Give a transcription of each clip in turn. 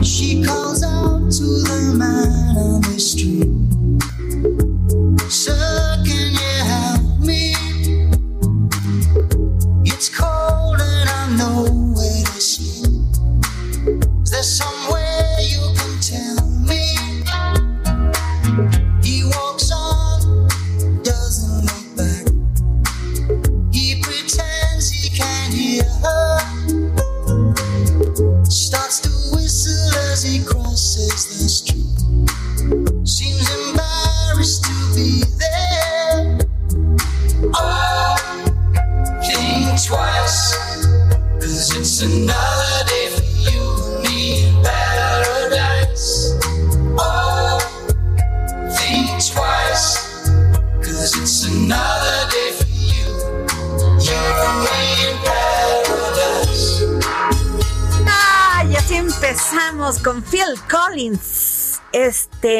She calls out to the man on the street. Sir, can you help me? It's cold and I'm nowhere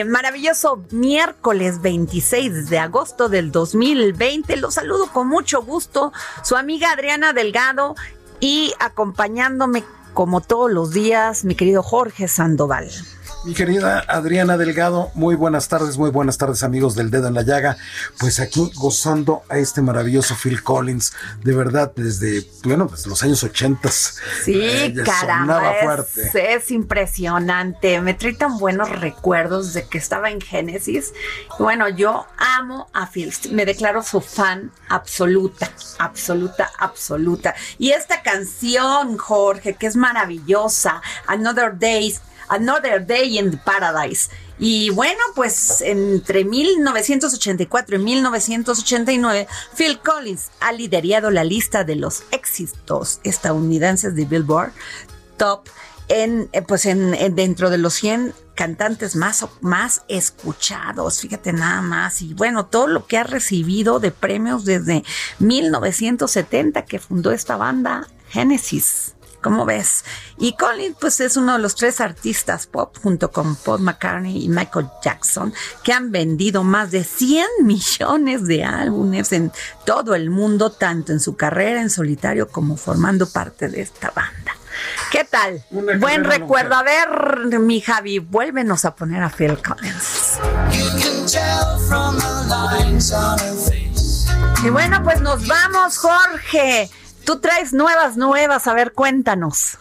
Maravilloso miércoles 26 de agosto del 2020. Los saludo con mucho gusto. Su amiga Adriana Delgado y acompañándome como todos los días, mi querido Jorge Sandoval. Mi querida Adriana Delgado, muy buenas tardes, muy buenas tardes amigos del Dedo en la Llaga. Pues aquí gozando a este maravilloso Phil Collins, de verdad desde, bueno, desde los años 80. Sí, caramba, es, es impresionante. Me trae tan buenos recuerdos de que estaba en Génesis. Bueno, yo amo a Phil, me declaro su fan absoluta, absoluta, absoluta. Y esta canción, Jorge, que es maravillosa, Another Days. Another Day in Paradise. Y bueno, pues entre 1984 y 1989, Phil Collins ha liderado la lista de los éxitos estadounidenses de Billboard Top en, eh, pues en dentro de los 100 cantantes más, más escuchados, fíjate nada más, y bueno, todo lo que ha recibido de premios desde 1970 que fundó esta banda, Genesis. ¿Cómo ves? Y Collins, pues es uno de los tres artistas pop, junto con Paul McCartney y Michael Jackson, que han vendido más de 100 millones de álbumes en todo el mundo, tanto en su carrera en solitario como formando parte de esta banda. ¿Qué tal? Una Buen recuerdo. A ver, mi Javi, vuélvenos a poner a Phil Collins. You can tell from the lines on her face. Y bueno, pues nos vamos, Jorge. Tú traes nuevas, nuevas. A ver, cuéntanos.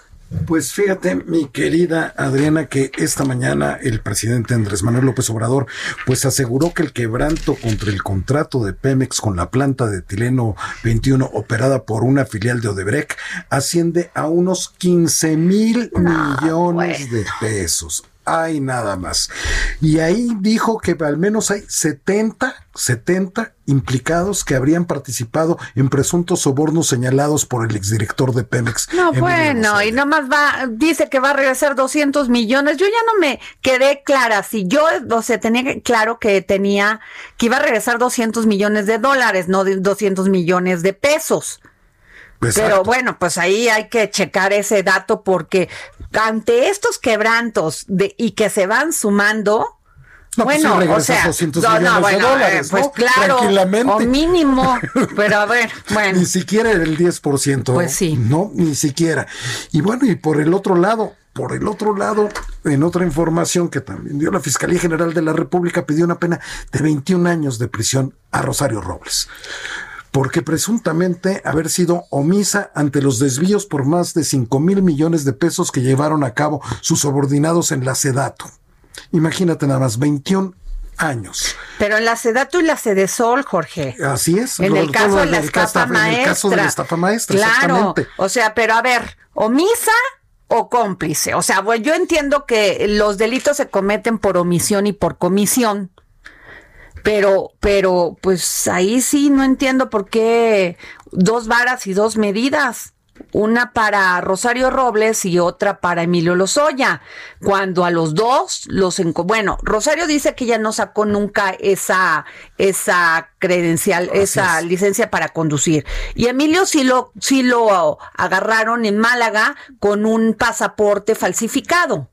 Pues fíjate, mi querida Adriana, que esta mañana el presidente Andrés Manuel López Obrador, pues aseguró que el quebranto contra el contrato de Pemex con la planta de Tileno 21 operada por una filial de Odebrecht asciende a unos 15 mil millones de pesos. Hay nada más. Y ahí dijo que al menos hay 70, 70 implicados que habrían participado en presuntos sobornos señalados por el exdirector de Pemex. No, Emilio bueno, Lozoya. y nomás va, dice que va a regresar 200 millones. Yo ya no me quedé clara. Si yo, o sea, tenía claro que tenía, que iba a regresar 200 millones de dólares, no de 200 millones de pesos. Exacto. Pero bueno, pues ahí hay que checar ese dato porque ante estos quebrantos de, y que se van sumando, No, pues bueno, sí o sea, 200 no, no, de bueno, dólares, eh, pues ¿no? claro, Tranquilamente. o mínimo, pero a ver, bueno. Ni siquiera el 10%. Pues sí. No, ni siquiera. Y bueno, y por el otro lado, por el otro lado, en otra información que también dio la Fiscalía General de la República, pidió una pena de 21 años de prisión a Rosario Robles. Porque presuntamente haber sido omisa ante los desvíos por más de 5 mil millones de pesos que llevaron a cabo sus subordinados en la Sedato. Imagínate nada más, 21 años. Pero en la Sedatu y la Sedesol, Jorge. Así es. En lo- el caso de la el estafa maestra. En el caso de la estafa maestra, Claro. exactamente. O sea, pero a ver, omisa o cómplice. O sea, bueno, yo entiendo que los delitos se cometen por omisión y por comisión. Pero, pero, pues ahí sí no entiendo por qué dos varas y dos medidas. Una para Rosario Robles y otra para Emilio Lozoya. Cuando a los dos los bueno, Rosario dice que ella no sacó nunca esa esa credencial, esa es. licencia para conducir. Y Emilio sí lo sí lo agarraron en Málaga con un pasaporte falsificado.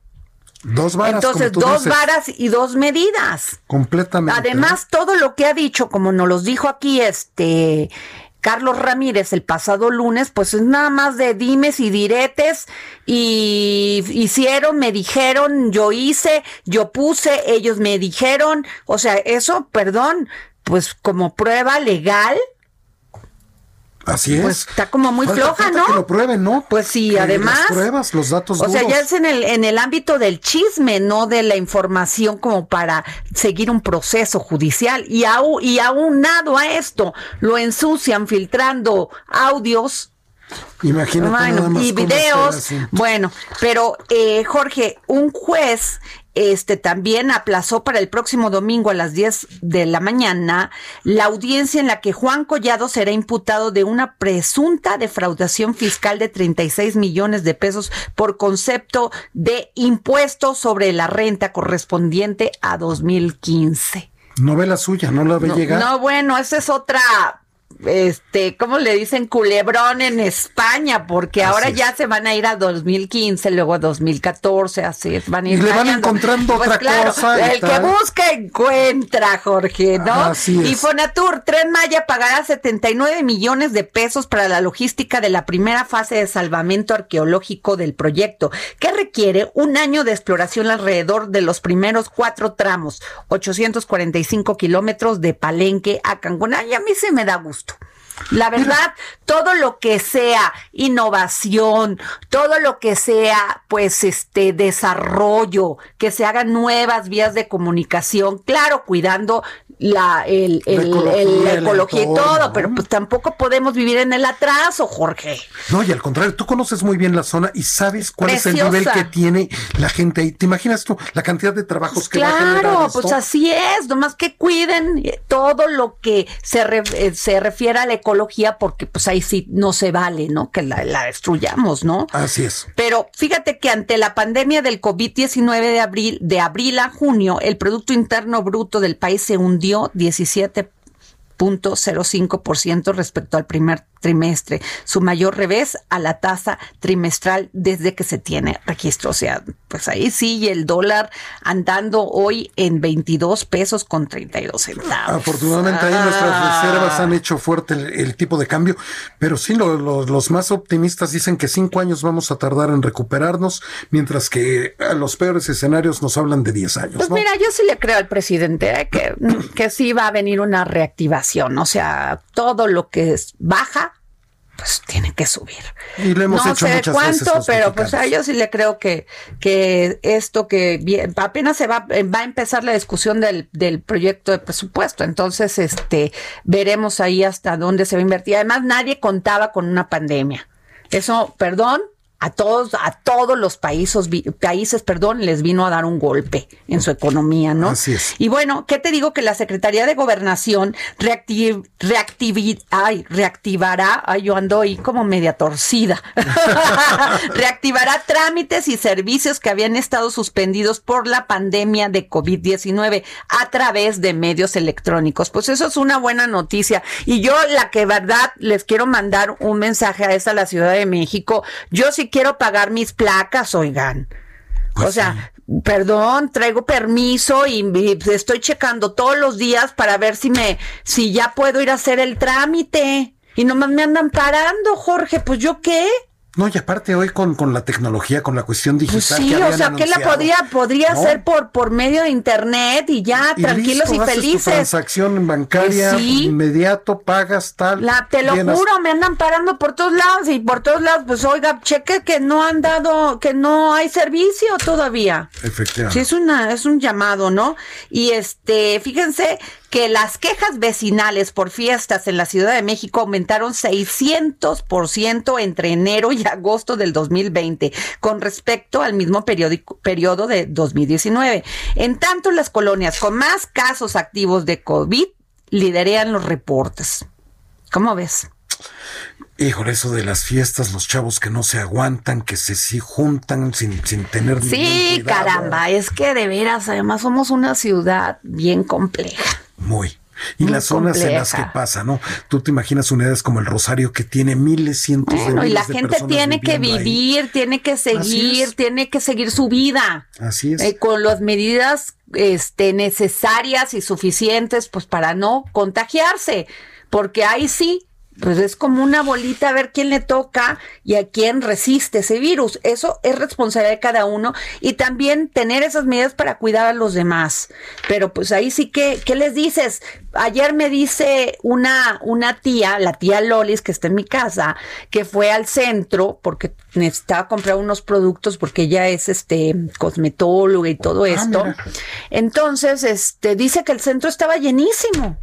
Dos varas. Entonces, como tú dos dices, varas y dos medidas. Completamente. Además, todo lo que ha dicho, como nos los dijo aquí este Carlos Ramírez el pasado lunes, pues es nada más de dimes y diretes y hicieron, me dijeron, yo hice, yo puse, ellos me dijeron, o sea, eso, perdón, pues como prueba legal, Así es. pues está como muy Falta- floja, falta ¿no? Que lo prueben, ¿no? Pues sí, Que además. Las pruebas, los datos O sea, ya es en el, en el ámbito del chisme, no de la información como para seguir un proceso judicial. Y, au, y aunado a esto, lo ensucian filtrando audios Imagínate bueno, nada más y videos. Bueno, pero eh, Jorge, un juez este también aplazó para el próximo domingo a las 10 de la mañana la audiencia en la que Juan Collado será imputado de una presunta defraudación fiscal de 36 millones de pesos por concepto de impuesto sobre la renta correspondiente a 2015. No ve la suya, no la ve No, llegar. no, bueno, esa es otra, este, ¿cómo le dicen? Culebrón en España, porque Así ahora es. ya se van a ir a 2015, luego a 2014, así van a ir Y le van encontrando Pues otra claro, cosa El que busca encuentra, Jorge, ¿no? Así es. Y Fonatur, Tren Maya pagará 79 millones de pesos para la logística de la primera fase de salvamento arqueológico del proyecto, que requiere un año de exploración alrededor de los primeros cuatro tramos, 845 kilómetros de Palenque a Cancún. Ay, a mí se me da gusto. La verdad, todo lo que sea innovación, todo lo que sea, pues, este desarrollo, que se hagan nuevas vías de comunicación, claro, cuidando la, el, La el- ecología, el- la ecología y todo, ¿no? pero pues tampoco podemos vivir en el atraso, Jorge. No, y al contrario, tú conoces muy bien la zona y sabes cuál es el nivel que tiene la gente ahí. ¿Te imaginas tú la cantidad de trabajos que va a Claro, pues así es, nomás que cuiden todo lo que se, re- eh, se refiere a la ecología, porque pues ahí sí no se vale, ¿no? Que la, la destruyamos, ¿no? Así es. Pero fíjate que ante la pandemia del COVID-19 de abril, de abril a junio, el Producto Interno Bruto del país se hundió 17.05% respecto al primer trimestre, su mayor revés a la tasa trimestral desde que se tiene registro. O sea, pues ahí sí, el dólar andando hoy en 22 pesos con 32 centavos. Afortunadamente ahí nuestras Ah. reservas han hecho fuerte el, el tipo de cambio, pero sí lo- lo- los más optimistas dicen que cinco años vamos a tardar en recuperarnos, mientras que a los peores escenarios nos hablan de 10 años. Pues ¿no? mira, yo sí le creo al presidente ¿eh? que, que sí va a venir una reactivación. O sea, todo lo que es baja, pues tiene que subir. Y lo hemos no hecho sé cuánto, veces pero pues a yo sí le creo que, que esto que apenas se va, va a empezar la discusión del, del proyecto de presupuesto. Entonces, este, veremos ahí hasta dónde se va a invertir. Además, nadie contaba con una pandemia. Eso, perdón, a todos, a todos los países, países, perdón, les vino a dar un golpe en su economía, ¿no? Así es. Y bueno, ¿qué te digo? Que la Secretaría de Gobernación reactiv, reactivi- ay, reactivará, ay, yo ando ahí como media torcida, reactivará trámites y servicios que habían estado suspendidos por la pandemia de COVID-19 a través de medios electrónicos. Pues eso es una buena noticia. Y yo, la que verdad, les quiero mandar un mensaje a esa, la Ciudad de México. Yo sí quiero pagar mis placas, oigan. o Pues sea, perdón, traigo permiso y, estoy checando todos los días para ver si me, si ya puedo ir a hacer el trámite. Y nomás me andan parando, Jorge, pues yo qué. No, y aparte hoy con, con la tecnología, con la cuestión pues digital. sí, o sea, que la podría, podría hacer por, por medio de internet y ya, tranquilos y felices. Tu transacción bancaria, pues inmediato, pagas tal. La, te lo juro, me andan parando por todos lados y por todos lados, pues oiga, cheque que no han dado, que no hay servicio todavía. Efectivamente. Sí, es una, es un llamado, ¿no? Y este, fíjense que las quejas vecinales por fiestas en la Ciudad de México aumentaron 600% entre enero y agosto del 2020 con respecto al mismo periodo de 2019. En tanto, las colonias con más casos activos de COVID liderean los reportes. ¿Cómo ves? Híjole, eso de las fiestas, los chavos que no se aguantan, que se sí juntan sin, sin tener Sí, caramba, es que de veras, además somos una ciudad bien compleja. Muy. Y las zonas en las que pasa, ¿no? Tú te imaginas unidades como el Rosario que tiene miles, cientos de miles y la gente tiene que vivir, tiene que seguir, tiene que seguir su vida. Así es. Eh, con las medidas este, necesarias y suficientes, pues para no contagiarse. Porque ahí sí, pues es como una bolita a ver quién le toca y a quién resiste ese virus. Eso es responsabilidad de cada uno y también tener esas medidas para cuidar a los demás. Pero pues ahí sí que, ¿qué les dices? Ayer me dice una, una tía, la tía Lolis, que está en mi casa, que fue al centro porque necesitaba comprar unos productos porque ella es este cosmetóloga y todo ah, esto. Entonces, este, dice que el centro estaba llenísimo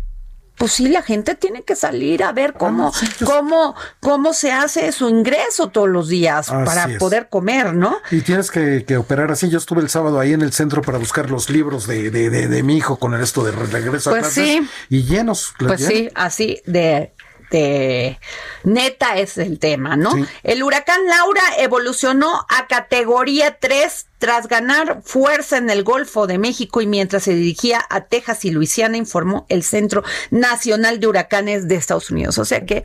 pues sí, la gente tiene que salir a ver cómo, cómo, cómo se hace su ingreso todos los días para poder comer, ¿no? Y tienes que, operar así. Yo estuve el sábado ahí en el centro para buscar los libros de, de, de, mi hijo con el esto de regreso a pues clases. Sí. Y llenos. Pues sí, así de este, neta es el tema, ¿no? El huracán Laura evolucionó a categoría 3 tras ganar fuerza en el Golfo de México y mientras se dirigía a Texas y Luisiana, informó el Centro Nacional de Huracanes de Estados Unidos. O sea que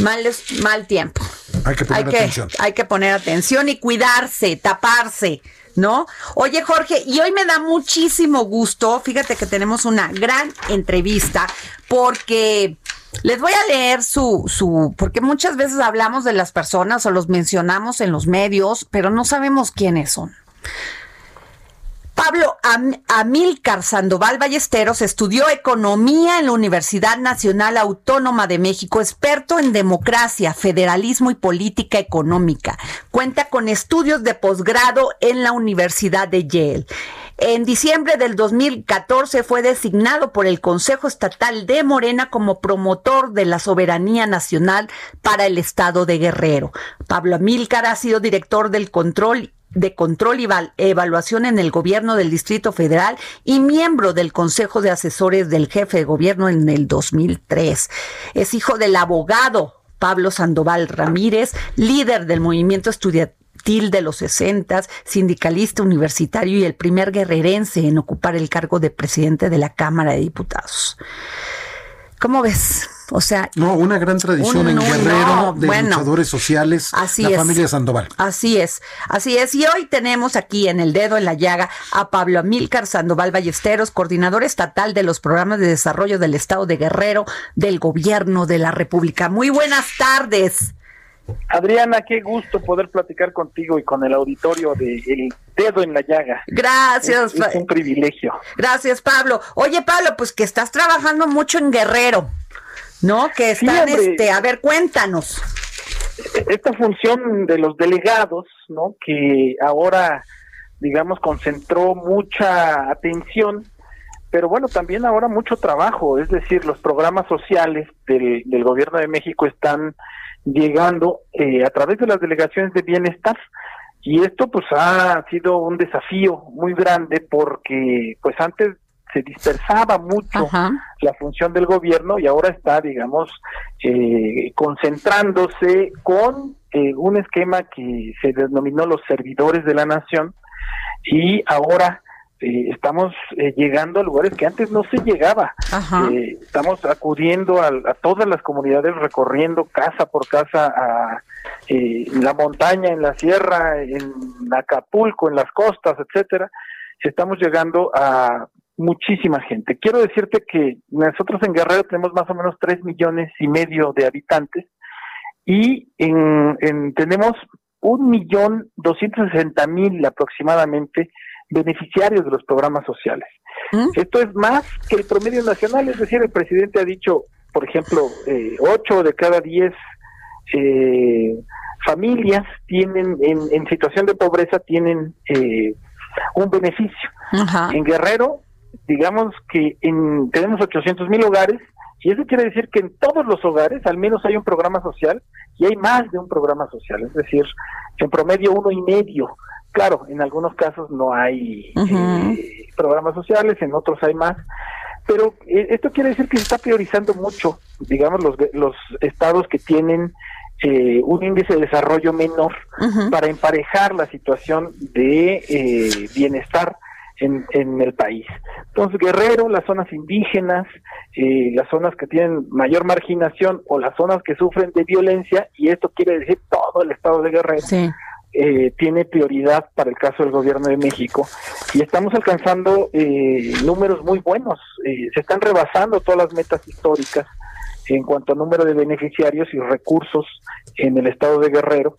mal, mal tiempo. Hay que poner atención. Hay que poner atención y cuidarse, taparse. ¿no? Oye, Jorge, y hoy me da muchísimo gusto, fíjate que tenemos una gran entrevista porque les voy a leer su, su, porque muchas veces hablamos de las personas o los mencionamos en los medios, pero no sabemos quiénes son. Pablo Amílcar Sandoval Ballesteros estudió economía en la Universidad Nacional Autónoma de México, experto en democracia, federalismo y política económica. Cuenta con estudios de posgrado en la Universidad de Yale. En diciembre del 2014 fue designado por el Consejo Estatal de Morena como promotor de la soberanía nacional para el Estado de Guerrero. Pablo Amílcar ha sido director control de Control y Evaluación en el Gobierno del Distrito Federal y miembro del Consejo de Asesores del Jefe de Gobierno en el 2003. Es hijo del abogado Pablo Sandoval Ramírez, líder del movimiento estudiantil de los sesentas, sindicalista universitario y el primer guerrerense en ocupar el cargo de presidente de la Cámara de Diputados. ¿Cómo ves? O sea, no, una gran tradición en Guerrero de luchadores sociales, así la familia Sandoval. Así es, así es. Y hoy tenemos aquí en el dedo en la llaga a Pablo Amílcar Sandoval Ballesteros, coordinador estatal de los programas de desarrollo del Estado de Guerrero del Gobierno de la República. Muy buenas tardes. Adriana, qué gusto poder platicar contigo y con el auditorio de El Dedo en la Llaga. Gracias. Es, un privilegio. Gracias, Pablo. Oye, Pablo, pues que estás trabajando mucho en Guerrero, ¿no? Que están, este, a ver, cuéntanos. Esta función de los delegados, ¿no? Que ahora, digamos, concentró mucha atención pero bueno, también ahora mucho trabajo, es decir, los programas sociales del, del gobierno de México están llegando eh, a través de las delegaciones de bienestar. Y esto pues ha sido un desafío muy grande porque pues antes se dispersaba mucho la función del gobierno y ahora está digamos eh, concentrándose con eh, un esquema que se denominó los servidores de la nación. Y ahora eh, estamos eh, llegando a lugares que antes no se llegaba. Eh, estamos acudiendo a, todas las comunidades, recorriendo casa por casa, a, en la montaña, en la sierra, en Acapulco, en las costas, etcétera. Estamos llegando a muchísima gente. Quiero decirte que nosotros en Guerrero tenemos más o menos tres millones y medio de habitantes y en, en tenemos un millón doscientos sesenta mil aproximadamente beneficiarios de los programas sociales. ¿Mm? Esto es más que el promedio nacional, es decir, el presidente ha dicho, por ejemplo, eh, ocho de cada diez eh, familias tienen en, situación de pobreza tienen eh, un beneficio. En Guerrero, digamos que en, tenemos 800 mil hogares y eso quiere decir que en todos los hogares al menos hay un programa social y hay más de un programa social, es decir, en promedio uno y medio Claro, en algunos casos no hay eh, programas sociales, en otros hay más, pero eh, esto quiere decir que se está priorizando mucho, digamos, los, los estados que tienen eh, un índice de desarrollo menor para emparejar la situación de bienestar en, en, el país. Entonces, Guerrero, las zonas indígenas, las zonas que tienen mayor marginación o las zonas que sufren de violencia, y esto quiere decir todo el estado de Guerrero, sí. Eh, tiene prioridad para el caso del gobierno de México y estamos alcanzando eh, números muy buenos. Eh, se están rebasando todas las metas históricas en cuanto a número de beneficiarios y recursos en el estado de Guerrero.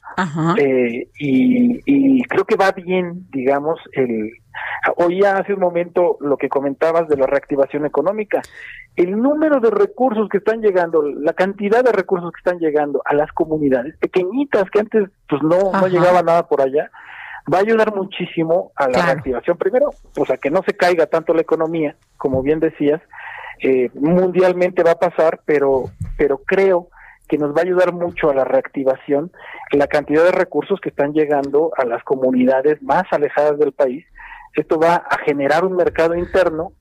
y, y, creo que va bien, digamos, el, Oía hace un momento lo que comentabas de la reactivación económica. El número de recursos que están llegando, la cantidad de recursos que están llegando a las comunidades pequeñitas que antes pues no, no llegaba nada por allá, va a ayudar muchísimo a la reactivación. Primero, pues a que no se caiga tanto la economía, como bien decías, eh, mundialmente va a pasar, pero, pero creo que nos va a ayudar mucho a la reactivación la cantidad de recursos que están llegando a las comunidades más alejadas del país esto va a generar un mercado interno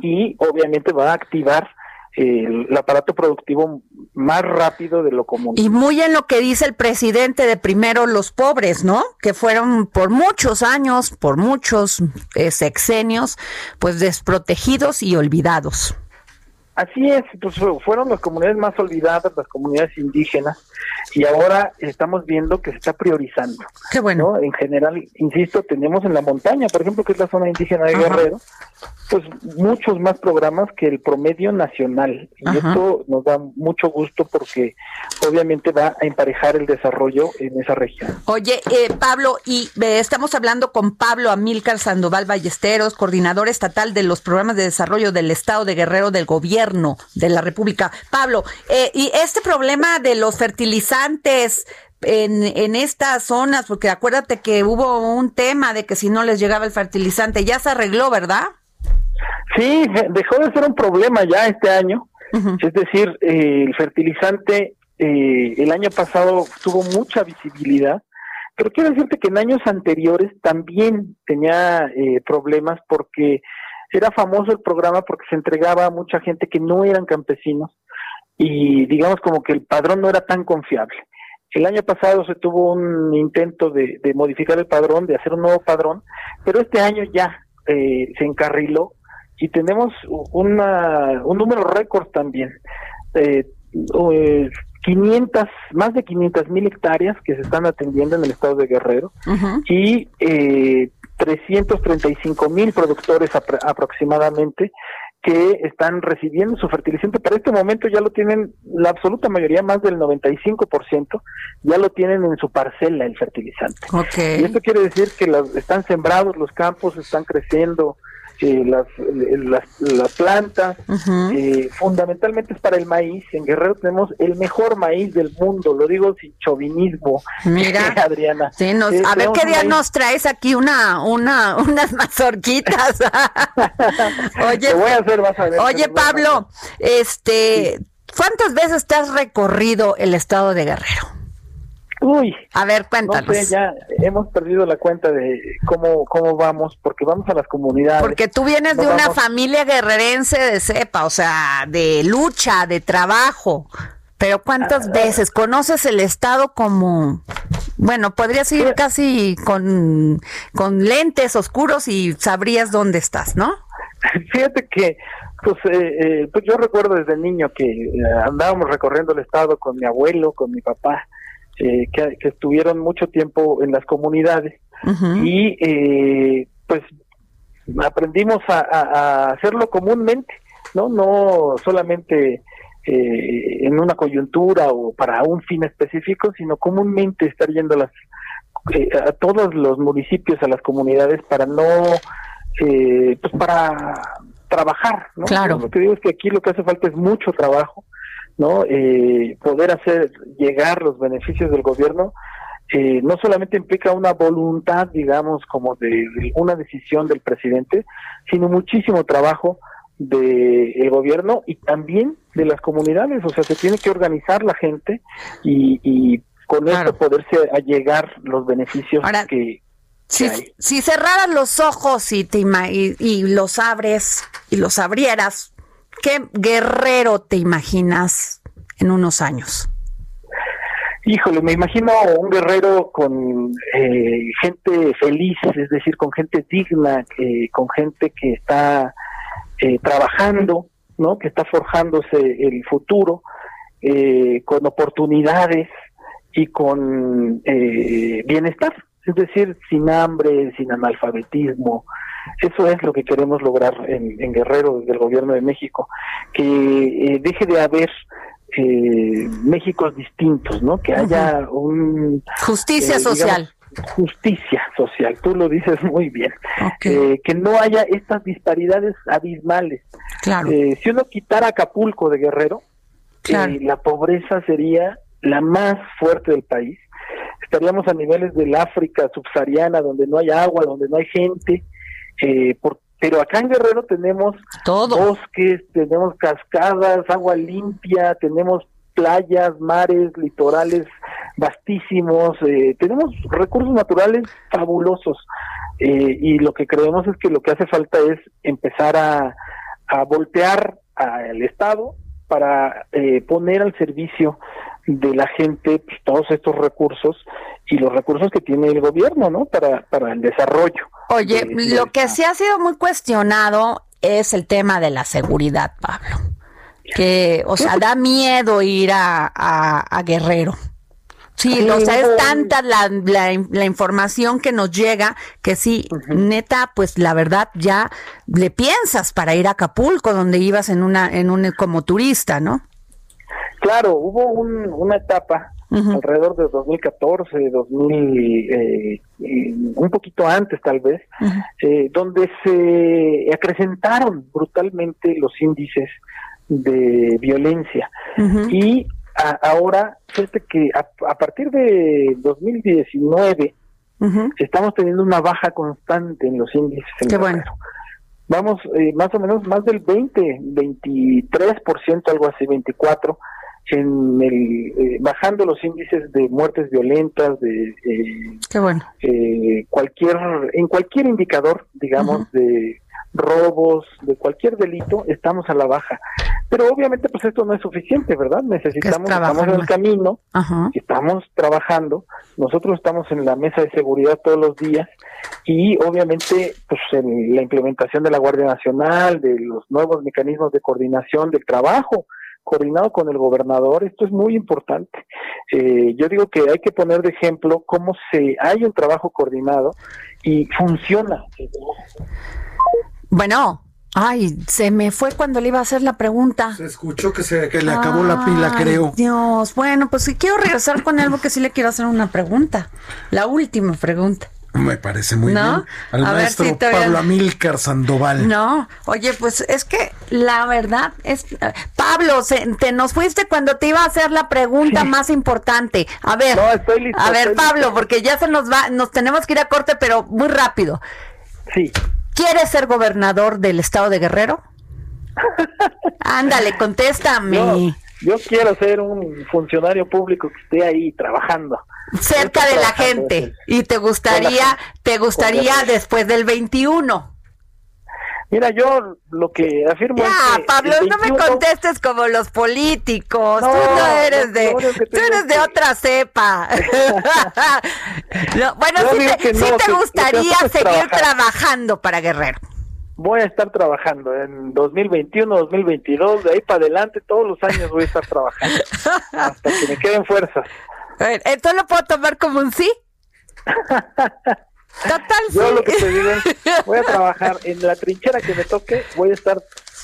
y obviamente va a activar el, aparato productivo más rápido de lo común. Y muy en lo que dice el presidente de primero los pobres, ¿no? Que fueron por muchos años, por muchos eh, sexenios, pues desprotegidos y olvidados. Así es, pues fueron las comunidades más olvidadas, las comunidades indígenas, y ahora estamos viendo que se está priorizando. Qué bueno. En general, insisto, tenemos en la montaña, por ejemplo, que es la zona indígena de Guerrero, pues muchos más programas que el promedio nacional. Y esto nos da mucho gusto porque obviamente va a emparejar el desarrollo en esa región. Oye, eh, Pablo, y eh, estamos hablando con Pablo Amílcar Sandoval Ballesteros, coordinador estatal de los programas de desarrollo del Estado de Guerrero del Gobierno de la República. Pablo, eh, y este problema de los fertilizantes en, en estas zonas, porque acuérdate que hubo un tema de que si no les llegaba el fertilizante, ya se arregló, ¿verdad? Sí, dejó de ser un problema ya este año. Es decir, eh, el fertilizante eh, el año pasado tuvo mucha visibilidad, pero quiero decirte que en años anteriores también tenía eh, problemas porque era famoso el programa porque se entregaba a mucha gente que no eran campesinos y digamos como que el padrón no era tan confiable. El año pasado se tuvo un intento de, de modificar el padrón, de hacer un nuevo padrón, pero este año ya eh, se encarriló y tenemos una, un número récord también. Eh, 500, más de 500 mil hectáreas que se están atendiendo en el estado de Guerrero y eh, 335 mil productores aproximadamente que están recibiendo su fertilizante. Para este momento ya lo tienen, la absoluta mayoría, más del 95%, ya lo tienen en su parcela el fertilizante. Y esto quiere decir que están sembrados los campos, están creciendo eh, las, las, plantas, eh, fundamentalmente es para el maíz. En Guerrero tenemos el mejor maíz del mundo, lo digo sin chauvinismo. Mira, Adriana. Eh, a ver qué día nos traes aquí una, una, unas mazorquitas. oye, voy a hacer, vas a ver, oye Pablo, este, ¿cuántas veces te has recorrido el estado de Guerrero? Uy. A ver, cuéntanos. ya hemos perdido la cuenta de cómo, cómo vamos, porque vamos a las comunidades. Porque tú vienes de una familia guerrerense de cepa, o sea, de lucha, de trabajo. Pero ¿cuántas ah, veces conoces el Estado como Bueno, podrías ir casi con, con lentes oscuros y sabrías dónde estás, ¿no? Fíjate que, pues, eh, eh, pues yo recuerdo desde niño que eh, andábamos recorriendo el estado con mi abuelo, con mi papá, que, estuvieron mucho tiempo en las comunidades y pues aprendimos a, hacerlo comúnmente, ¿no? No solamente en una coyuntura o para un fin específico, sino comúnmente estar yendo a, las, a todos los municipios, a las comunidades para no eh, pues para trabajar, ¿no? Claro. Lo que digo es que aquí lo que hace falta es mucho trabajo, ¿no? Eh, poder hacer llegar los beneficios del gobierno eh, no solamente implica una voluntad, digamos, como de, una decisión del presidente, sino muchísimo trabajo del el gobierno y también de las comunidades. O sea, se tiene que organizar la gente y, y con eso poderse llegar los beneficios que, si, si, cerraras los ojos y, te y, los abres y los abrieras, ¿qué guerrero te imaginas en unos años? Híjole, me imagino un guerrero con eh, gente feliz, es decir, con gente digna, con gente que está eh, trabajando, ¿no? Que está forjándose el futuro, eh, con oportunidades y con bienestar es decir, sin hambre, sin analfabetismo. Eso es lo que queremos lograr en, Guerrero desde el gobierno de México, que eh, deje de haber eh, Méxicos distintos, ¿no? Que haya un... Justicia eh, social. Justicia social, tú lo dices muy bien. que no haya estas disparidades abismales. Claro. si uno quitara Acapulco de Guerrero, la pobreza sería la más fuerte del país estaríamos a niveles del África subsahariana, donde no hay agua, donde no hay gente, eh, pero acá en Guerrero tenemos bosques, tenemos cascadas, agua limpia, tenemos playas, mares, litorales vastísimos, eh, tenemos recursos naturales fabulosos. Eh, y lo que creemos es que lo que hace falta es empezar a, a voltear al Estado para poner al servicio de la gente pues, todos estos recursos y los recursos que tiene el gobierno, ¿no? Para, para el desarrollo. Oye, lo que sí ha sido muy cuestionado es el tema de la seguridad, Pablo. Que, o sea, da miedo ir a, a, Guerrero. Sí, o sea, es tanta la, la, información que nos llega que sí, neta, pues la verdad ya le piensas para ir a Acapulco, donde ibas en una, en un como turista, ¿no? Claro, hubo una etapa alrededor de 2014, 2000, eh, un poquito antes tal vez, eh, donde se acrecentaron brutalmente los índices de violencia. Y ahora, fíjate que a, partir de 2019 estamos teniendo una baja constante en los índices. En Qué bueno. Vamos eh, más o menos más del 20, 23%, algo así, 24 en el, eh, bajando los índices de muertes violentas, de eh, Qué bueno. eh, cualquier, en cualquier indicador, digamos, de robos, de cualquier delito, estamos a la baja. Pero obviamente, pues esto no es suficiente, ¿verdad? Necesitamos, estamos en el camino, estamos trabajando, nosotros estamos en la mesa de seguridad todos los días y obviamente, pues en la implementación de la Guardia Nacional, de los nuevos mecanismos de coordinación del trabajo, coordinado con el gobernador, esto es muy importante. Eh, yo digo que hay que poner de ejemplo cómo se hay un trabajo coordinado y funciona. Bueno, ay, se me fue cuando le iba a hacer la pregunta. Se escuchó que se que le acabó la pila, creo. Dios, bueno, pues si quiero regresar con algo que sí le quiero hacer una pregunta. La última pregunta. Me parece muy bien. Al maestro Pablo Amílcar Sandoval. No, oye, pues es que la verdad es. Pablo, te nos fuiste cuando te iba a hacer la pregunta más importante. A ver, a ver, Pablo, porque ya se nos va, nos tenemos que ir a corte, pero muy rápido. Sí. ¿Quieres ser gobernador del estado de Guerrero? Ándale, contéstame. Yo quiero ser un funcionario público que esté ahí trabajando cerca de la gente y te gustaría te gustaría después del 21 Mira, yo lo que afirmo es que Pablo, no me contestes como los políticos. tú no eres de, tú eres de otra cepa. bueno, sí, te, sí te gustaría seguir trabajando para Guerrero. Voy a estar trabajando en 2021, 2022, de ahí para adelante, todos los años voy a estar trabajando hasta que me queden fuerzas. ¿Esto lo puedo tomar como un sí? Total, Yo lo que te digo es, voy a trabajar en la trinchera que me toque, voy a estar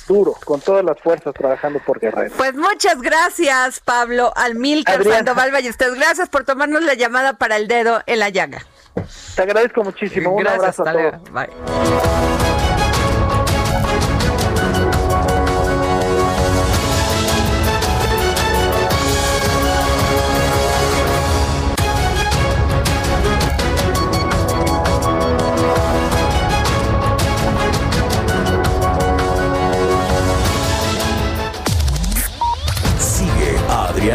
duro, con todas las fuerzas trabajando por Guerrero. Pues muchas gracias, Pablo Almilcar Sandoval Ballester. Gracias por tomarnos la llamada para el dedo en la llaga. Te agradezco muchísimo. Un abrazo a todos. Bye.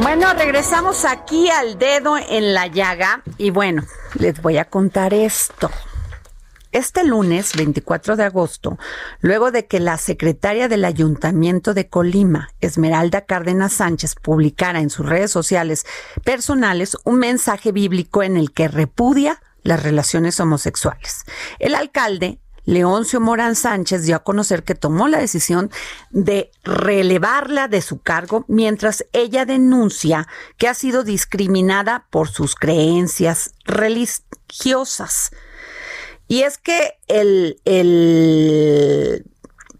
Bueno, regresamos aquí al dedo en la llaga y bueno, les voy a contar esto. Este lunes 24 de agosto, luego de que la secretaria del Ayuntamiento de Colima, Esmeralda Cárdenas Sánchez, publicara en sus redes sociales personales un mensaje bíblico en el que repudia las relaciones homosexuales. El alcalde Leoncio Morán Sánchez dio a conocer que tomó la decisión de relevarla de su cargo mientras ella denuncia que ha sido discriminada por sus creencias religiosas. Y es que el, el,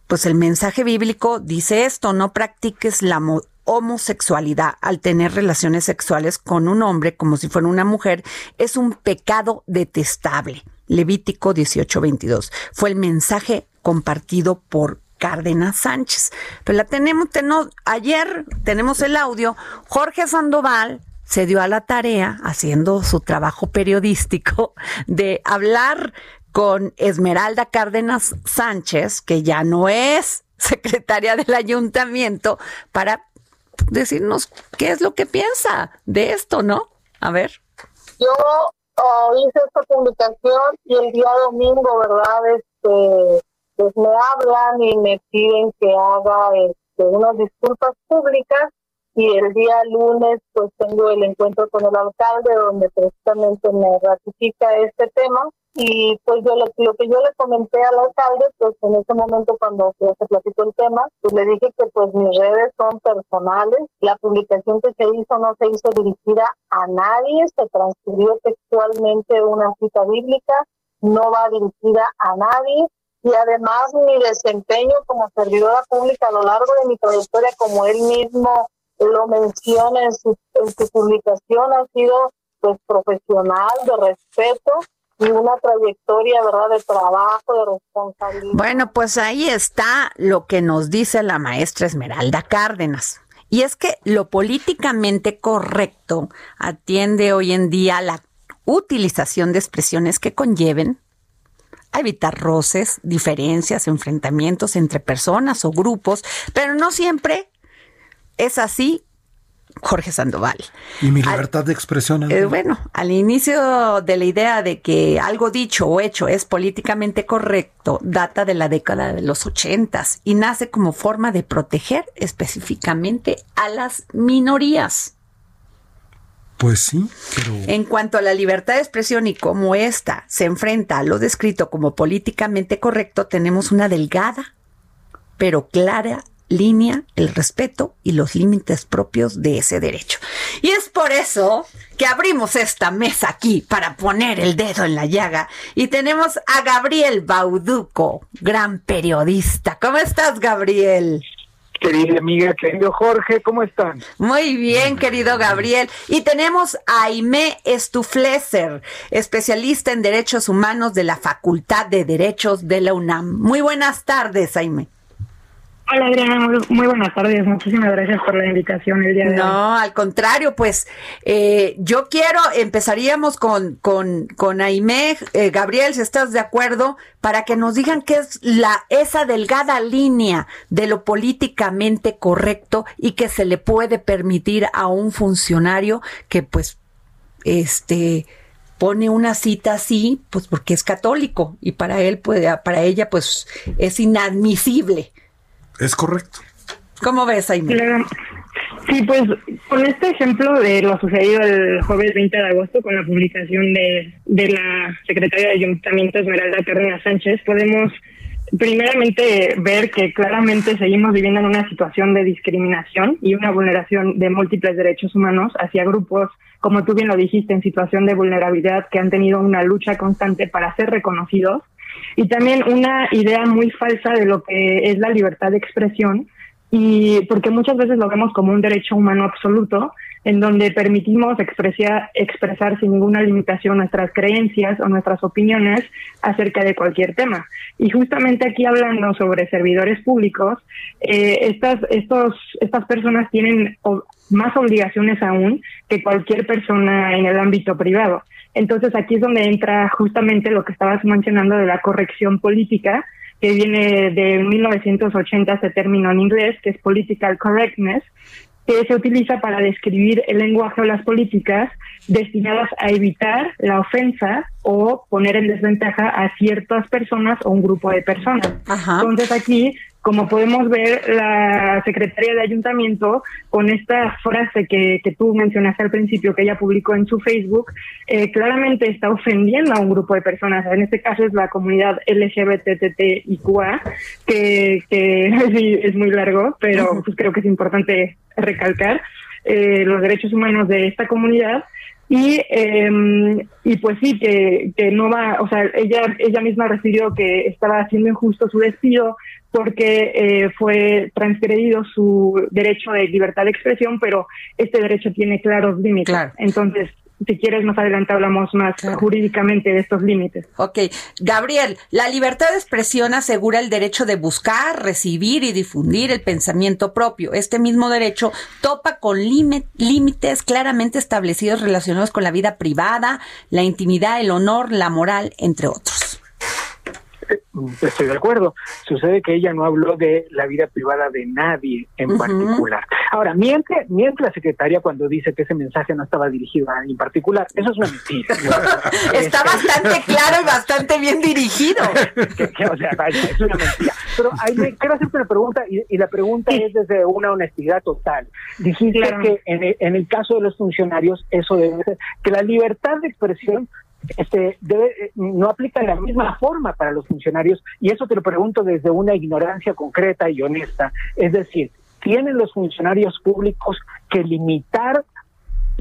pues el mensaje bíblico dice esto, no practiques la homosexualidad al tener relaciones sexuales con un hombre como si fuera una mujer es un pecado detestable. Levítico 18:22. Fue el mensaje compartido por Cárdenas Sánchez. Pero la tenemos, tenemos, ayer tenemos el audio. Jorge Sandoval se dio a la tarea, haciendo su trabajo periodístico, de hablar con Esmeralda Cárdenas Sánchez, que ya no es secretaria del ayuntamiento, para decirnos qué es lo que piensa de esto, ¿no? A ver. Yo hice esta publicación y el día domingo, ¿verdad? Este, pues me hablan y me piden que haga este, unas disculpas públicas y el día lunes pues tengo el encuentro con el alcalde donde precisamente me ratifica este tema. Y pues yo lo, lo que yo le comenté al alcalde, pues en ese momento cuando se platicó el tema, pues le dije que pues mis redes son personales, la publicación que se hizo no se hizo dirigida a nadie, se transcribió textualmente una cita bíblica, no va dirigida a nadie, y además mi desempeño como servidora pública a lo largo de mi trayectoria, como él mismo lo menciona en su, en su publicación, ha sido pues profesional, de respeto, y una trayectoria, ¿verdad?, de trabajo, de responsabilidad. Bueno, pues ahí está lo que nos dice la maestra Esmeralda Cárdenas. Y es que lo políticamente correcto atiende hoy en día la utilización de expresiones que conlleven a evitar roces, diferencias, enfrentamientos entre personas o grupos, pero no siempre es así Jorge Sandoval. ¿Y mi libertad de expresión? Eh, bueno, al inicio de la idea de que algo dicho o hecho es políticamente correcto, data de la década de los ochentas y nace como forma de proteger específicamente a las minorías. Pues sí, pero... En cuanto a la libertad de expresión y cómo ésta se enfrenta a lo descrito como políticamente correcto, tenemos una delgada pero clara línea el respeto y los límites propios de ese derecho. Y es por eso que abrimos esta mesa aquí para poner el dedo en la llaga y tenemos a Gabriel Bauduco, gran periodista. ¿Cómo estás, Gabriel? Querida amiga, querido Jorge, ¿cómo están? Muy bien, querido Gabriel. Y tenemos a Aimé Estufleser, especialista en derechos humanos de la Facultad de Derechos de la UNAM. Muy buenas tardes, Aimé. Hola Adriana, muy, buenas tardes. Muchísimas gracias por la invitación el día de hoy. No, al contrario, pues eh, yo quiero, empezaríamos con, con, con Aimé, eh, Gabriel, si estás de acuerdo, para que nos digan qué es la, esa delgada línea de lo políticamente correcto y que se le puede permitir a un funcionario que pues, este, pone una cita así, pues porque es católico y para él, pues, para ella, pues es inadmisible. Es correcto. ¿Cómo ves, Aime? Sí, pues con este ejemplo de lo sucedido el jueves 20 de agosto con la publicación de, de la secretaria de Ayuntamiento Esmeralda Cárdenas Sánchez, podemos primeramente ver que claramente seguimos viviendo en una situación de discriminación y una vulneración de múltiples derechos humanos hacia grupos, como tú bien lo dijiste, en situación de vulnerabilidad que han tenido una lucha constante para ser reconocidos y también una idea muy falsa de lo que es la libertad de expresión y porque muchas veces lo vemos como un derecho humano absoluto en donde permitimos expresar, sin ninguna limitación nuestras creencias o nuestras opiniones acerca de cualquier tema. Y justamente aquí hablando sobre servidores públicos, eh, estas, estos, estas personas tienen más obligaciones aún que cualquier persona en el ámbito privado. Entonces aquí es donde entra justamente lo que estabas mencionando de la corrección política, que viene de 1980 ese término en inglés, que es political correctness, que se utiliza para describir el lenguaje o las políticas destinadas a evitar la ofensa o poner en desventaja a ciertas personas o un grupo de personas. Entonces aquí como podemos ver, la secretaria de ayuntamiento, con esta frase que, que tú mencionaste al principio, que ella publicó en su Facebook, eh, claramente está ofendiendo a un grupo de personas. En este caso es la comunidad LGBTTIQA, que, que sí, es muy largo, pero pues creo que es importante recalcar eh, los derechos humanos de esta comunidad. Y, eh, y pues sí, que, que no va, o sea, ella, ella misma refirió que estaba haciendo injusto su despido, porque eh, fue transgredido su derecho de libertad de expresión, pero este derecho tiene claros límites. Entonces, si quieres, más adelante hablamos más jurídicamente de estos límites. Ok. Gabriel, la libertad de expresión asegura el derecho de buscar, recibir y difundir el pensamiento propio. Este mismo derecho topa con límites claramente establecidos relacionados con la vida privada, la intimidad, el honor, la moral, entre otros. Estoy de acuerdo. Sucede que ella no habló de la vida privada de nadie en particular. Ahora, miente, miente la secretaria cuando dice que ese mensaje no estaba dirigido a alguien en particular. Eso es una mentira. Está bastante claro y bastante bien dirigido. o sea, es una mentira. Pero quiero hacerte una pregunta y, la pregunta es desde una honestidad total. Dijiste que en el, en el caso de los funcionarios eso debe ser, que la libertad de expresión este, debe, no aplica la misma forma para los funcionarios y eso te lo pregunto desde una ignorancia concreta y honesta. Es decir, ¿tienen los funcionarios públicos que limitar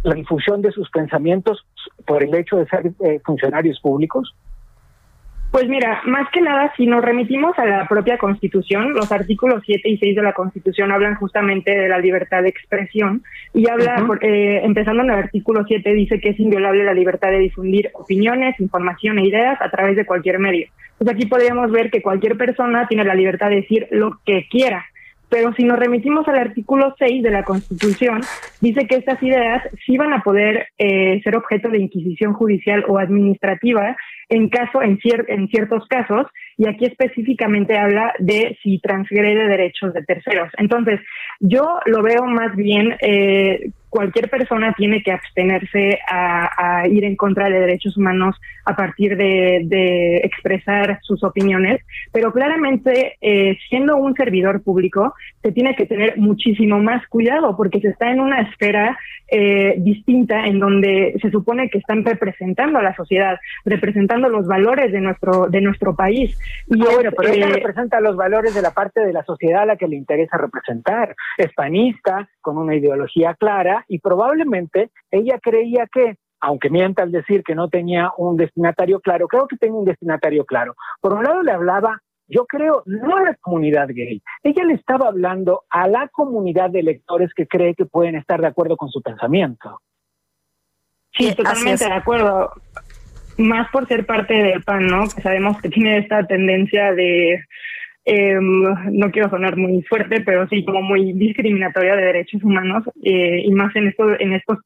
la difusión de sus pensamientos por el hecho de ser eh, funcionarios públicos? Pues mira, más que nada, si nos remitimos a la propia Constitución, los artículos 7 y 6 de la Constitución hablan justamente de la libertad de expresión y habla, eh, empezando en el artículo 7, dice que es inviolable la libertad de difundir opiniones, información e ideas a través de cualquier medio. Pues aquí podríamos ver que cualquier persona tiene la libertad de decir lo que quiera. Pero si nos remitimos al artículo 6 de la Constitución, dice que estas ideas sí van a poder eh, ser objeto de inquisición judicial o administrativa en caso, en, en ciertos casos, y aquí específicamente habla de si transgrede derechos de terceros. Entonces, yo lo veo más bien eh, cualquier persona tiene que abstenerse a, ir en contra de derechos humanos a partir de, expresar sus opiniones, pero claramente eh, siendo un servidor público se tiene que tener muchísimo más cuidado porque se está en una esfera eh, distinta en donde se supone que están representando a la sociedad, representando los valores de nuestro de nuestro país Y bueno, pero ella eh, representa los valores de la parte de la sociedad a la que le interesa representar. Es panista, con una ideología clara, y probablemente ella creía que, aunque mienta al decir que no tenía un destinatario claro, creo que tenía un destinatario claro. Por un lado le hablaba yo creo, no a la comunidad gay. Ella le estaba hablando a la comunidad de lectores que cree que pueden estar de acuerdo con su pensamiento. Sí, totalmente de acuerdo. Más por ser parte del PAN, ¿no? Que sabemos que tiene esta tendencia de, em, no quiero sonar muy fuerte, pero sí como muy discriminatoria de derechos humanos eh, y más en estos, en estos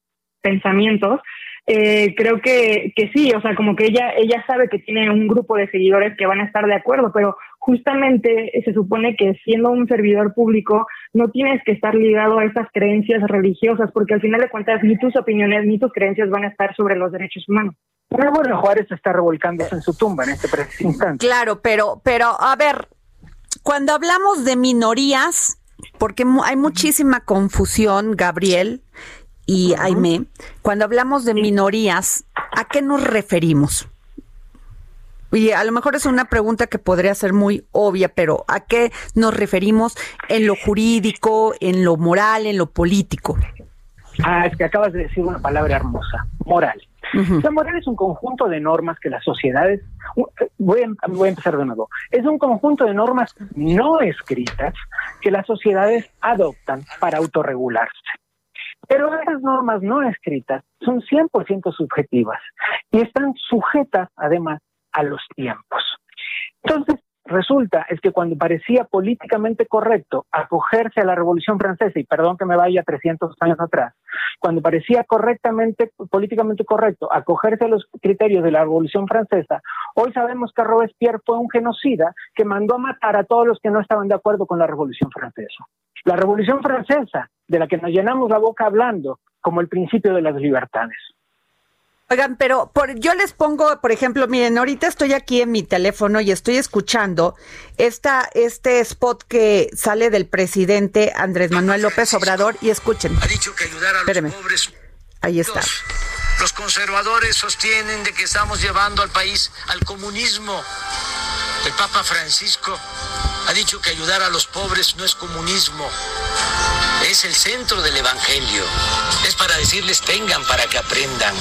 pensamientos eh, creo que, que sí, o sea, como que ella, ella sabe que tiene un grupo de seguidores que van a estar de acuerdo, pero justamente se supone que siendo un servidor público no tienes que estar ligado a esas creencias religiosas, porque al final de cuentas ni tus opiniones ni tus creencias van a estar sobre los derechos humanos. Pero bueno, Juárez está revolcándose en su tumba en este preciso instante. Claro, pero, pero a ver, cuando hablamos de minorías, porque hay muchísima confusión, Gabriel, y Aime, cuando hablamos de minorías, ¿a qué nos referimos? Y a lo mejor es una pregunta que podría ser muy obvia, pero ¿a qué nos referimos en lo jurídico, en lo moral, en lo político? Ah, es que acabas de decir una palabra hermosa, moral. La moral es un conjunto de normas que las sociedades, voy a, voy a empezar de nuevo, es un conjunto de normas no escritas que las sociedades adoptan para autorregularse. Pero esas normas no escritas son 100% subjetivas y están sujetas además a los tiempos. Entonces, resulta es que cuando parecía políticamente correcto acogerse a la Revolución Francesa, y perdón que me vaya 300 años atrás, cuando parecía correctamente, políticamente correcto acogerse a los criterios de la Revolución Francesa, hoy sabemos que Robespierre fue un genocida que mandó a matar a todos los que no estaban de acuerdo con la Revolución Francesa. La Revolución Francesa, de la que nos llenamos la boca hablando como el principio de las libertades. Oigan, pero por, yo les pongo, por ejemplo, miren, ahorita estoy aquí en mi teléfono y estoy escuchando esta, este spot que sale del presidente Andrés Manuel López Obrador y escuchen. Ha dicho que ayudar a los pobres. Ahí está. Los conservadores sostienen de que estamos llevando al país al comunismo. El Papa Francisco ha dicho que ayudar a los pobres no es comunismo, es el centro del Evangelio. Es para decirles tengan para que aprendan.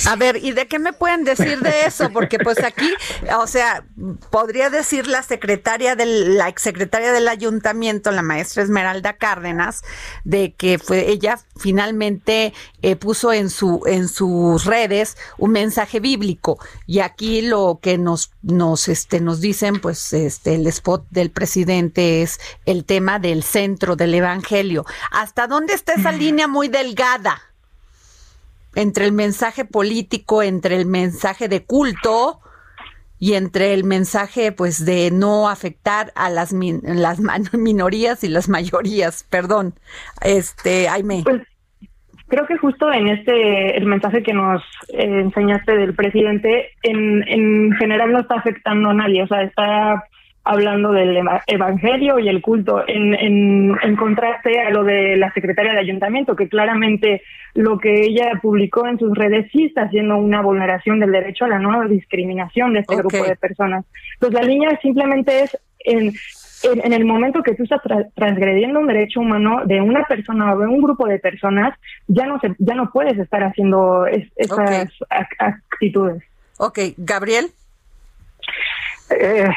A ver, ¿y de qué me pueden decir de eso? Porque pues aquí, o sea, podría decir la secretaria del, la exsecretaria del ayuntamiento, la maestra Esmeralda Cárdenas, de que fue ella finalmente eh, puso en su en sus redes un mensaje bíblico y aquí lo que nos nos este nos dicen pues este el spot del presidente es el tema del centro del evangelio. ¿Hasta dónde está esa línea muy delgada? Entre el mensaje político, entre el mensaje de culto y entre el mensaje pues de no afectar a las las minorías y las mayorías, perdón. Este, Aime. Pues, creo que justo en este el mensaje que nos eh, enseñaste del presidente en en general no está afectando a nadie, o sea, está hablando del evangelio y el culto, en, en, contraste a lo de la secretaria de ayuntamiento, que claramente lo que ella publicó en sus redes sí está haciendo una vulneración del derecho a la no discriminación de este grupo de personas. Pues la línea simplemente es en, en, el momento que tú estás transgrediendo un derecho humano de una persona o de un grupo de personas, ya no se, ya no puedes estar haciendo esas actitudes. Ok, Gabriel. Eh,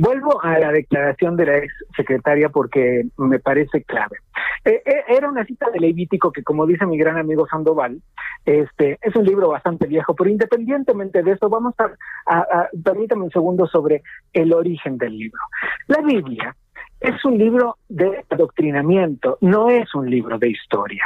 Vuelvo a la declaración de la ex secretaria porque me parece clave. Eh, eh, era una cita de Levítico que, como dice mi gran amigo Sandoval, este es un libro bastante viejo, pero independientemente de eso, vamos a, a permítame un segundo sobre el origen del libro. La Biblia es un libro de adoctrinamiento, no es un libro de historia.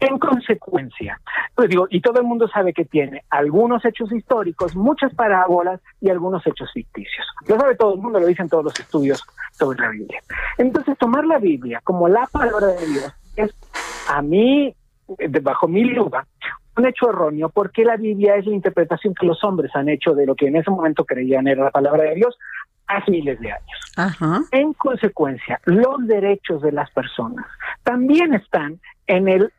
En consecuencia, pues digo, y todo el mundo sabe que tiene algunos hechos históricos, muchas parábolas y algunos hechos ficticios. Lo sabe todo el mundo, lo dicen todos los estudios sobre la Biblia. Entonces, tomar la Biblia como la palabra de Dios es, a mí, bajo mi lugar, un hecho erróneo porque la Biblia es la interpretación que los hombres han hecho de lo que en ese momento creían era la palabra de Dios hace miles de años. En consecuencia, los derechos de las personas también están en el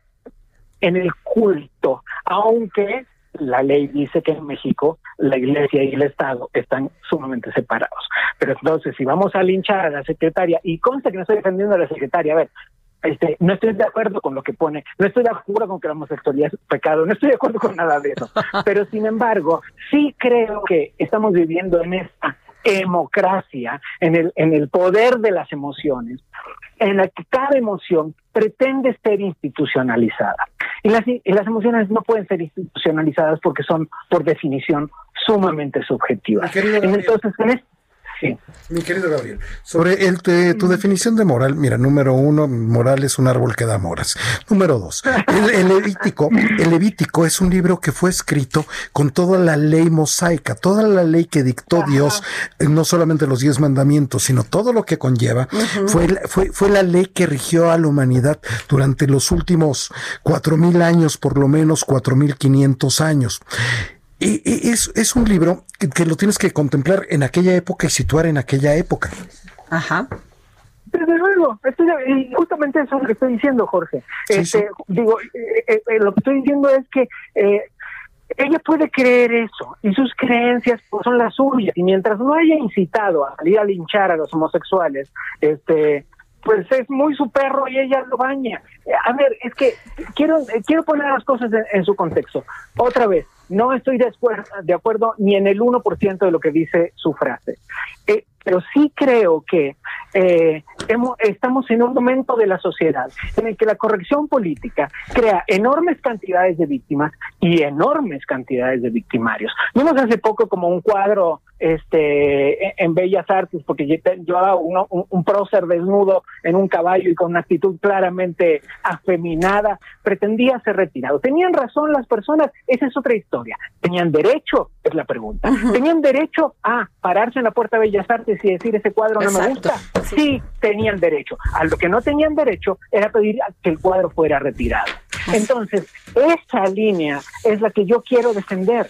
en el culto, aunque la ley dice que en México la iglesia y el Estado están sumamente separados. Pero entonces, si vamos a linchar a la secretaria, y consta que no estoy defendiendo a la secretaria, a ver, este, no estoy de acuerdo con lo que pone, no estoy de acuerdo con que la homosexualidad es pecado, no estoy de acuerdo con nada de eso. Pero sin embargo, sí creo que estamos viviendo en esta democracia, en el, en el poder de las emociones, en la que cada emoción pretende ser institucionalizada. Y las, y las emociones no pueden ser institucionalizadas porque son, por definición, sumamente subjetivas. Entonces, en este, mi querido Gabriel, sobre el, tu definición de moral, mira, número uno, moral es un árbol que da moras. Número dos, el, Levítico, el Levítico es un libro que fue escrito con toda la ley mosaica, toda la ley que dictó Dios, eh, no solamente los diez mandamientos, sino todo lo que conlleva, fue, fue, fue la ley que rigió a la humanidad durante los últimos cuatro mil años, por lo menos cuatro mil quinientos años. Y, es, es, un libro que, lo tienes que contemplar en aquella época y situar en aquella época. Ajá. Desde luego, y justamente eso es lo que estoy diciendo, Jorge. este, Digo, eh, eh, eh, lo que estoy diciendo es que ella puede creer eso y sus creencias pues, son las suyas y mientras no haya incitado a salir a linchar a los homosexuales, este, pues es muy su perro y ella lo baña. A ver, es que quiero quiero poner las cosas en su contexto. Otra vez, no estoy de acuerdo, de acuerdo ni en el 1% de lo que dice su frase. Eh, pero sí creo que eh, estamos en un momento de la sociedad en el que la corrección política crea enormes cantidades de víctimas y enormes cantidades de victimarios. Vimos hace poco como un cuadro este en Bellas Artes porque llevaba uno, un, prócer desnudo en un caballo y con una actitud claramente afeminada, pretendía ser retirado. ¿Tenían razón las personas? Esa es otra historia. ¿Tenían derecho? Es la pregunta. ¿Tenían derecho a pararse en la puerta de Bellas Artes y decir ese cuadro no me gusta? Sí, tenían derecho. A lo que no tenían derecho era pedir que el cuadro fuera retirado. Entonces, esa línea es la que yo quiero defender.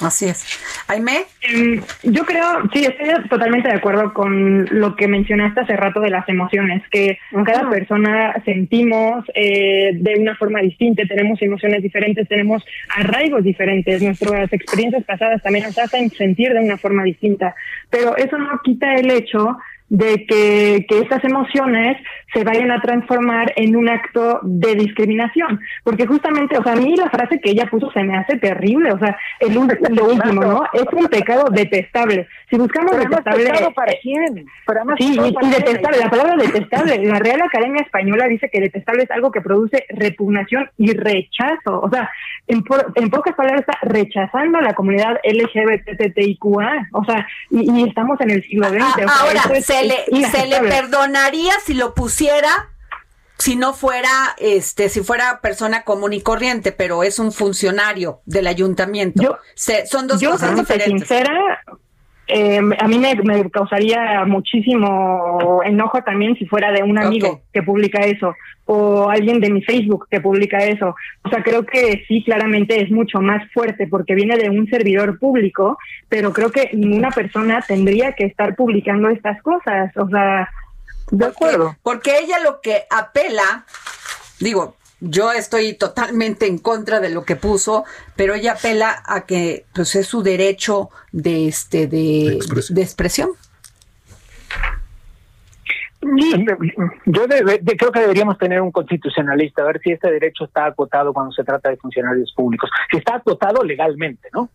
Así es. Aime. Em, yo creo, sí, estoy totalmente de acuerdo con lo que mencionaste hace rato de las emociones, que cada persona sentimos eh, de una forma distinta, tenemos emociones diferentes, tenemos arraigos diferentes, nuestras experiencias pasadas también nos hacen sentir de una forma distinta, pero eso no quita el hecho de que, que estas emociones se vayan a transformar en un acto de discriminación. Porque justamente, o sea, a mí la frase que ella puso se me hace terrible, o sea, el, lo último, ¿no? Es un pecado detestable. Si buscamos detestable... ¿Para quién? sí, y, detestable, la palabra detestable, la Real Academia Española dice que detestable es algo que produce repugnación y rechazo. O sea, en, en pocas palabras está rechazando a la comunidad LGBTTIQA. O sea, y, estamos en el siglo XX. ahora, se, le, se le perdonaría si lo pusiera si no fuera, este, si fuera persona común y corriente, pero es un funcionario del ayuntamiento. son dos cosas diferentes. Sincera, eh, a mí me, causaría muchísimo enojo también si fuera de un amigo que publica eso o alguien de mi Facebook que publica eso. O sea, creo que sí, claramente es mucho más fuerte porque viene de un servidor público, pero creo que ninguna persona tendría que estar publicando estas cosas. O sea, de acuerdo. Porque ella lo que apela, digo, yo estoy totalmente en contra de lo que puso, pero ella apela a que pues es su derecho de este de, expresión. Yo creo que deberíamos tener un constitucionalista, a ver si este derecho está acotado cuando se trata de funcionarios públicos. Si está acotado legalmente, ¿no?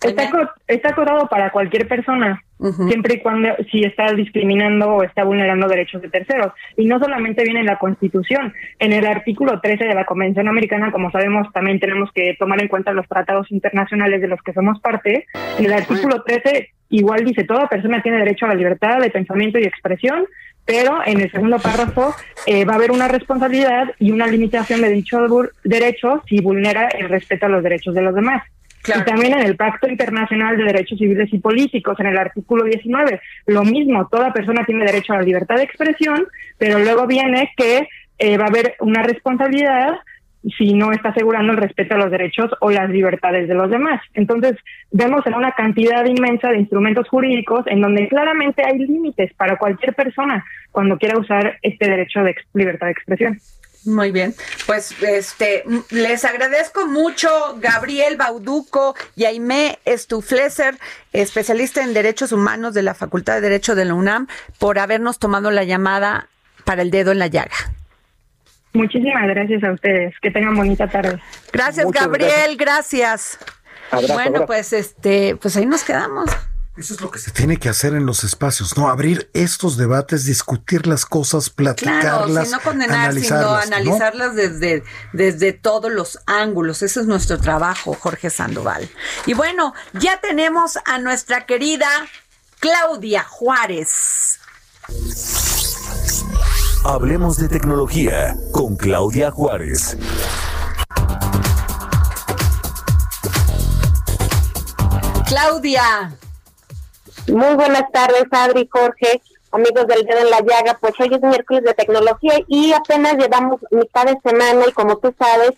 está, está acotado para cualquier persona, siempre y cuando si está discriminando o está vulnerando derechos de terceros. Y no solamente viene en la Constitución, en el artículo 13 de la Convención Americana, como sabemos, también tenemos que tomar en cuenta los tratados internacionales de los que somos parte. En el artículo 13 igual dice, toda persona tiene derecho a la libertad de pensamiento y expresión, pero en el segundo párrafo eh, va a haber una responsabilidad y una limitación de dicho derecho si vulnera el respeto a los derechos de los demás. Y también en el Pacto Internacional de Derechos Civiles y Políticos, en el artículo 19, lo mismo, toda persona tiene derecho a la libertad de expresión, pero luego viene que eh, va a haber una responsabilidad si no está asegurando el respeto a los derechos o las libertades de los demás. Entonces, vemos en una cantidad inmensa de instrumentos jurídicos en donde claramente hay límites para cualquier persona cuando quiera usar este derecho de libertad de expresión. Muy bien, pues este les agradezco mucho Gabriel Bauduco y Aimé Estufleser, especialista en derechos humanos de la Facultad de Derecho de la UNAM, por habernos tomado la llamada para el dedo en la llaga. Muchísimas gracias a ustedes. Que tengan bonita tarde. Gracias, Gabriel. Gracias. bueno, pues este, pues ahí nos quedamos. Eso es lo que se tiene que hacer en los espacios, ¿no? Abrir estos debates, discutir las cosas, platicarlas. Claro, no condenar, sino analizarlas desde, desde todos los ángulos. Ese es nuestro trabajo, Jorge Sandoval. Y bueno, ya tenemos a nuestra querida Claudia Juárez. Hablemos de tecnología con Claudia Juárez. Claudia. Muy buenas tardes, Adri, Jorge, amigos del dedo en la llaga. Pues hoy es miércoles de tecnología y apenas llevamos mitad de semana y como tú sabes,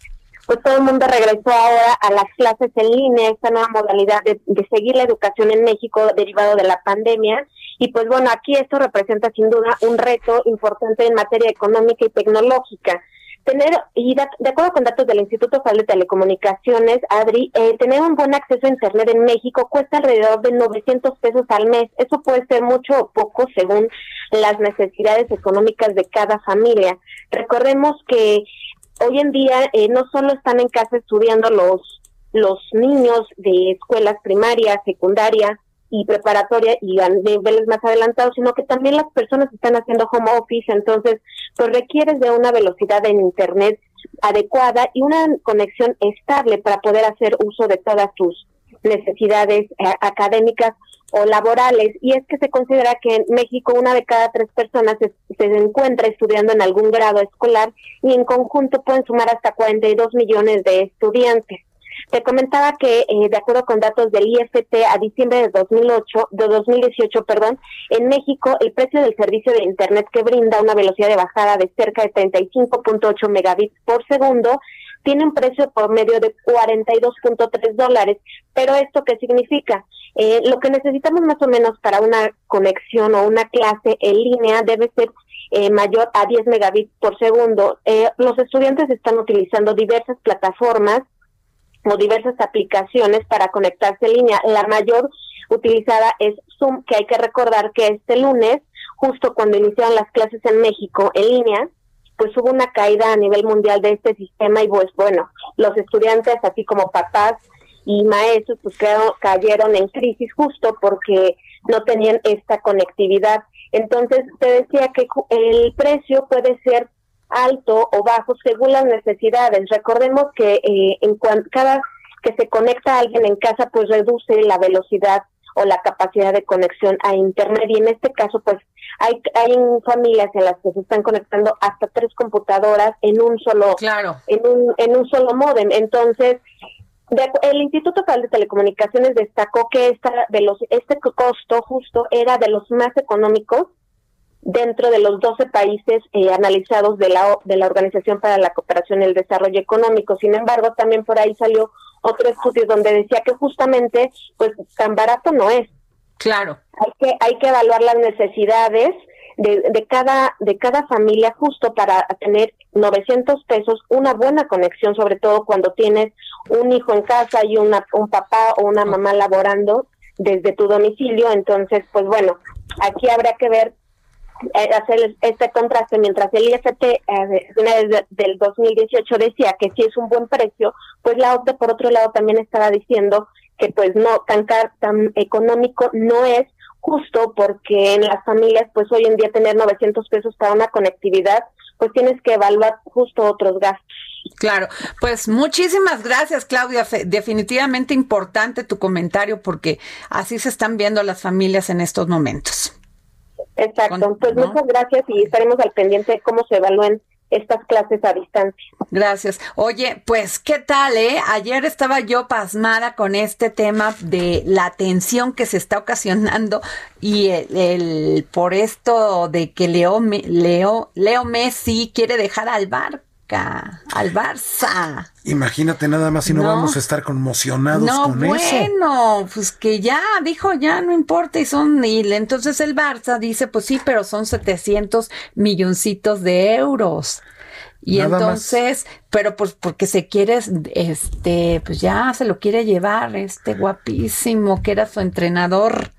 pues todo el mundo regresó ahora a las clases en línea, esta nueva modalidad de, de seguir la educación en México derivado de la pandemia. Y pues bueno, aquí esto representa sin duda un reto importante en materia económica y tecnológica tener, y de, acuerdo con datos del Instituto Federal de Telecomunicaciones, Adri, eh, tener un buen acceso a Internet en México cuesta alrededor de 900 pesos al mes. Eso puede ser mucho o poco según las necesidades económicas de cada familia. Recordemos que hoy en día eh, no solo están en casa estudiando los los niños de escuelas primarias, secundarias, y preparatoria y a niveles más adelantados, sino que también las personas están haciendo home office, entonces pues requieres de una velocidad en internet adecuada y una conexión estable para poder hacer uso de todas tus necesidades eh, académicas o laborales. Y es que se considera que en México una de cada tres personas se, se, encuentra estudiando en algún grado escolar y en conjunto pueden sumar hasta 42 millones de estudiantes. Te comentaba que, eh, de acuerdo con datos del IFT, a diciembre de 2008, de 2018, perdón, en México el precio del servicio de Internet que brinda una velocidad de bajada de cerca de 35.8 megabits por segundo tiene un precio por medio de 42.3 dólares. Pero esto qué significa? Eh, lo que necesitamos más o menos para una conexión o una clase en línea debe ser eh, mayor a 10 megabits por segundo. Eh, los estudiantes están utilizando diversas plataformas o diversas aplicaciones para conectarse en línea. La mayor utilizada es Zoom, que hay que recordar que este lunes, justo cuando iniciaron las clases en México en línea, pues hubo una caída a nivel mundial de este sistema y pues bueno, los estudiantes, así como papás y maestros, pues cayeron en crisis justo porque no tenían esta conectividad. Entonces, te decía que el precio puede ser alto o bajo según las necesidades. Recordemos que eh, en cada que se conecta a alguien en casa, pues reduce la velocidad o la capacidad de conexión a internet y en este caso pues hay hay familias en las que se están conectando hasta tres computadoras en un solo claro. en un en un solo modem entonces el Instituto Federal de Telecomunicaciones destacó que esta este costo justo era de los más económicos dentro de los 12 países eh, analizados de la, de la Organización para la Cooperación y el Desarrollo Económico. Sin embargo, también por ahí salió otro estudio donde decía que justamente, pues, tan barato no es. Claro. Hay que, hay que evaluar las necesidades de, de, cada, de cada familia justo para tener 900 pesos, una buena conexión, sobre todo cuando tienes un hijo en casa y una, un papá o una mamá laborando desde tu domicilio. Entonces, pues bueno, aquí habrá que ver hacer este contraste mientras el IFT eh, del 2018 decía que si es un buen precio, pues la OCDE por otro lado también estaba diciendo que pues no tan tan económico no es justo porque en las familias pues hoy en día tener 900 pesos para una conectividad pues tienes que evaluar justo otros gastos. Claro, pues muchísimas gracias Claudia, definitivamente importante tu comentario porque así se están viendo las familias en estos momentos. Exacto, pues muchas gracias y estaremos al pendiente de cómo se evalúen estas clases a distancia. Gracias. Oye, pues, ¿qué tal, eh? Ayer estaba yo pasmada con este tema de la tensión que se está ocasionando y el, por esto de que Leo, Leo, Leo Messi quiere dejar al bar al Barça. Imagínate nada más si no, vamos a estar conmocionados con eso. Bueno, pues que ya dijo, ya no importa y son y entonces el Barça dice, pues sí, pero son 700 milloncitos de euros. Y entonces, pero pues porque se quiere, este, pues ya se lo quiere llevar, este guapísimo que era su entrenador.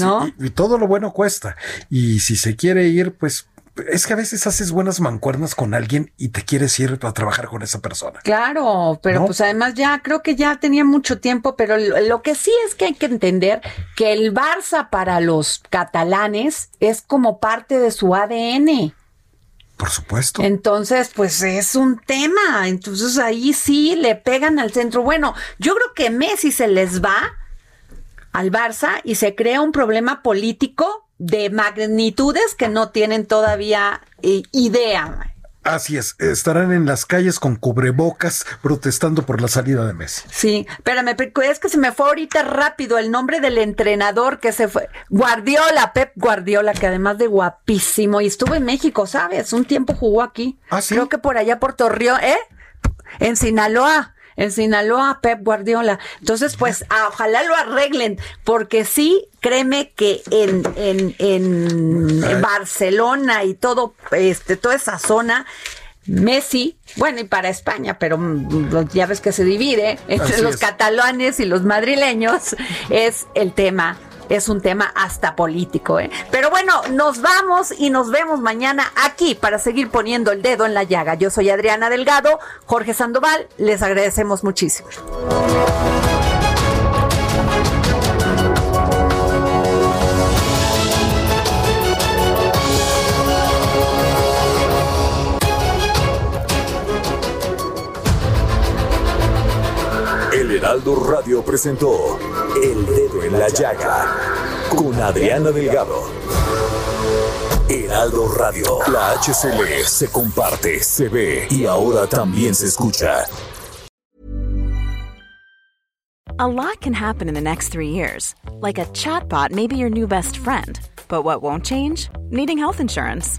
¿No? y, todo lo bueno cuesta. Y si se quiere ir, pues es que a veces haces buenas mancuernas con alguien y te quieres ir a trabajar con esa persona. Claro, pero pues además ya creo que ya tenía mucho tiempo, pero lo, que sí es que hay que entender que el Barça para los catalanes es como parte de su ADN. Por supuesto. Entonces, pues es un tema. Entonces ahí sí le pegan al centro. Bueno, yo creo que Messi se les va al Barça y se crea un problema político de magnitudes que no tienen todavía eh, idea. Así es, estarán en las calles con cubrebocas protestando por la salida de Messi. Sí, espérame, es que se me fue ahorita rápido el nombre del entrenador que se fue. Guardiola, Pep Guardiola, que además de guapísimo, y estuvo en México, ¿sabes? Un tiempo jugó aquí. Ah, sí. Creo que por allá por Torreón, ¿eh? En Sinaloa en Sinaloa, Pep Guardiola. Entonces, pues, ojalá lo arreglen, porque sí, créeme que en, en, en, Barcelona y todo, este, toda esa zona, Messi, bueno, y para España, pero mm, ya ves que se divide entre los catalanes y los madrileños, es el tema es un tema hasta político. ¿eh? Pero bueno, nos vamos y nos vemos mañana aquí para seguir poniendo el dedo en la llaga. Yo soy Adriana Delgado, Jorge Sandoval, les agradecemos muchísimo. El Heraldo Radio presentó En la Llaga con Adriana Delgado. Heraldo Radio, la HCL se comparte, se ve y ahora también se escucha. A lot can happen in the next three years. Like a chatbot may be your new best friend. But what won't change? Needing health insurance.